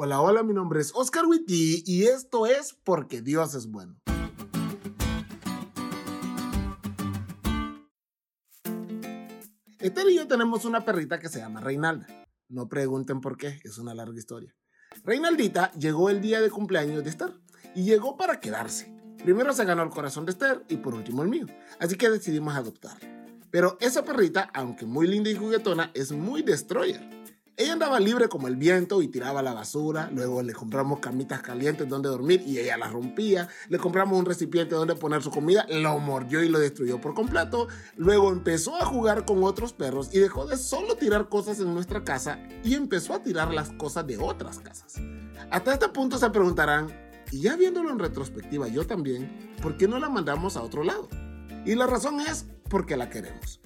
Hola, hola, mi nombre es Oscar Witty y esto es Porque Dios es bueno. Esther y yo tenemos una perrita que se llama Reinalda. No pregunten por qué, es una larga historia. Reinaldita llegó el día de cumpleaños de Esther y llegó para quedarse. Primero se ganó el corazón de Esther y por último el mío, así que decidimos adoptarla. Pero esa perrita, aunque muy linda y juguetona, es muy destroyer. Ella andaba libre como el viento y tiraba la basura. Luego le compramos camitas calientes donde dormir y ella las rompía. Le compramos un recipiente donde poner su comida, lo mordió y lo destruyó por completo. Luego empezó a jugar con otros perros y dejó de solo tirar cosas en nuestra casa y empezó a tirar las cosas de otras casas. Hasta este punto se preguntarán, y ya viéndolo en retrospectiva yo también, ¿por qué no la mandamos a otro lado? Y la razón es porque la queremos.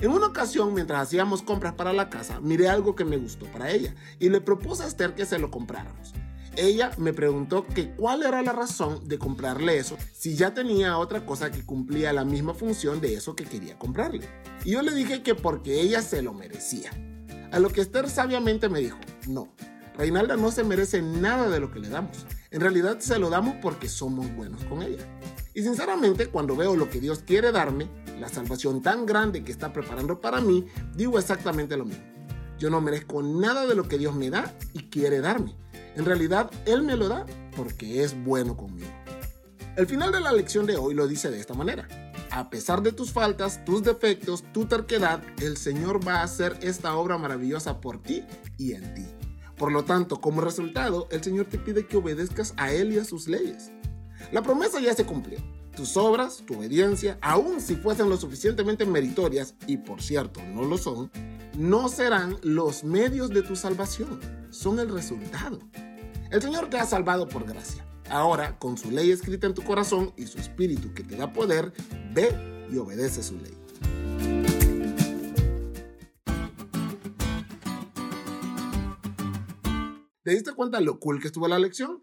En una ocasión, mientras hacíamos compras para la casa, miré algo que me gustó para ella y le propuse a Esther que se lo compráramos. Ella me preguntó que cuál era la razón de comprarle eso si ya tenía otra cosa que cumplía la misma función de eso que quería comprarle. Y yo le dije que porque ella se lo merecía. A lo que Esther sabiamente me dijo, no, Reinalda no se merece nada de lo que le damos. En realidad se lo damos porque somos buenos con ella. Y sinceramente, cuando veo lo que Dios quiere darme, la salvación tan grande que está preparando para mí, digo exactamente lo mismo. Yo no merezco nada de lo que Dios me da y quiere darme. En realidad, Él me lo da porque es bueno conmigo. El final de la lección de hoy lo dice de esta manera. A pesar de tus faltas, tus defectos, tu terquedad, el Señor va a hacer esta obra maravillosa por ti y en ti. Por lo tanto, como resultado, el Señor te pide que obedezcas a Él y a sus leyes. La promesa ya se cumplió. Tus obras, tu obediencia, aun si fuesen lo suficientemente meritorias, y por cierto no lo son, no serán los medios de tu salvación, son el resultado. El Señor te ha salvado por gracia. Ahora, con su ley escrita en tu corazón y su espíritu que te da poder, ve y obedece su ley. ¿Te diste cuenta lo cool que estuvo la lección?